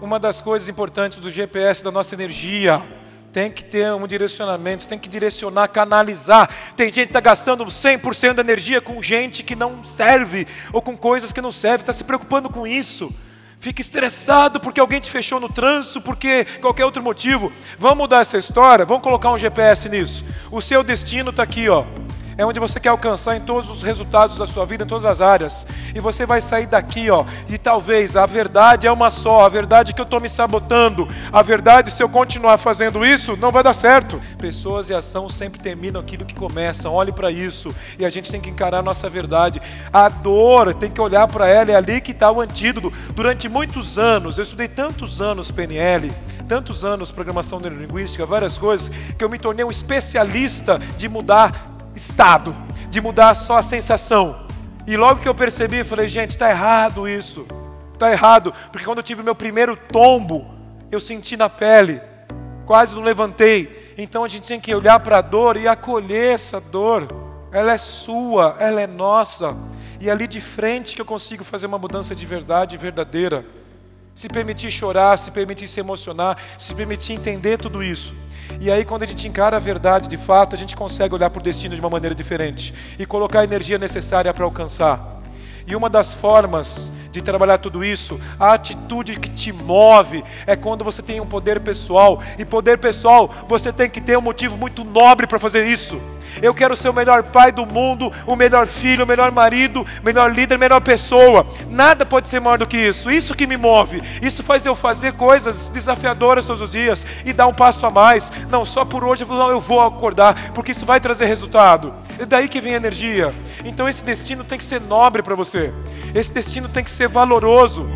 Uma das coisas importantes do GPS da nossa energia tem que ter um direcionamento, tem que direcionar, canalizar. Tem gente que está gastando 100% da energia com gente que não serve, ou com coisas que não servem, está se preocupando com isso. Fica estressado porque alguém te fechou no trânsito, porque qualquer outro motivo. Vamos mudar essa história? Vamos colocar um GPS nisso. O seu destino está aqui, ó é onde você quer alcançar em todos os resultados da sua vida, em todas as áreas. E você vai sair daqui, ó, e talvez a verdade é uma só, a verdade é que eu estou me sabotando, a verdade, se eu continuar fazendo isso, não vai dar certo. Pessoas e ação sempre terminam aquilo que começam, olhe para isso, e a gente tem que encarar a nossa verdade. A dor, tem que olhar para ela, é ali que está o antídoto. Durante muitos anos, eu estudei tantos anos PNL, tantos anos programação neurolinguística, várias coisas, que eu me tornei um especialista de mudar estado, de mudar só a sensação. E logo que eu percebi, falei, gente, está errado isso. Está errado, porque quando eu tive meu primeiro tombo, eu senti na pele, quase não levantei. Então a gente tem que olhar para a dor e acolher essa dor. Ela é sua, ela é nossa. E é ali de frente que eu consigo fazer uma mudança de verdade verdadeira. Se permitir chorar, se permitir se emocionar, se permitir entender tudo isso. E aí, quando a gente encara a verdade de fato, a gente consegue olhar para o destino de uma maneira diferente e colocar a energia necessária para alcançar. E uma das formas de trabalhar tudo isso, a atitude que te move, é quando você tem um poder pessoal. E poder pessoal, você tem que ter um motivo muito nobre para fazer isso. Eu quero ser o melhor pai do mundo, o melhor filho, o melhor marido, o melhor líder, a melhor pessoa. Nada pode ser maior do que isso. Isso que me move. Isso faz eu fazer coisas desafiadoras todos os dias e dar um passo a mais. Não só por hoje, não, eu vou acordar, porque isso vai trazer resultado. É daí que vem a energia. Então esse destino tem que ser nobre para você. Esse destino tem que ser valoroso.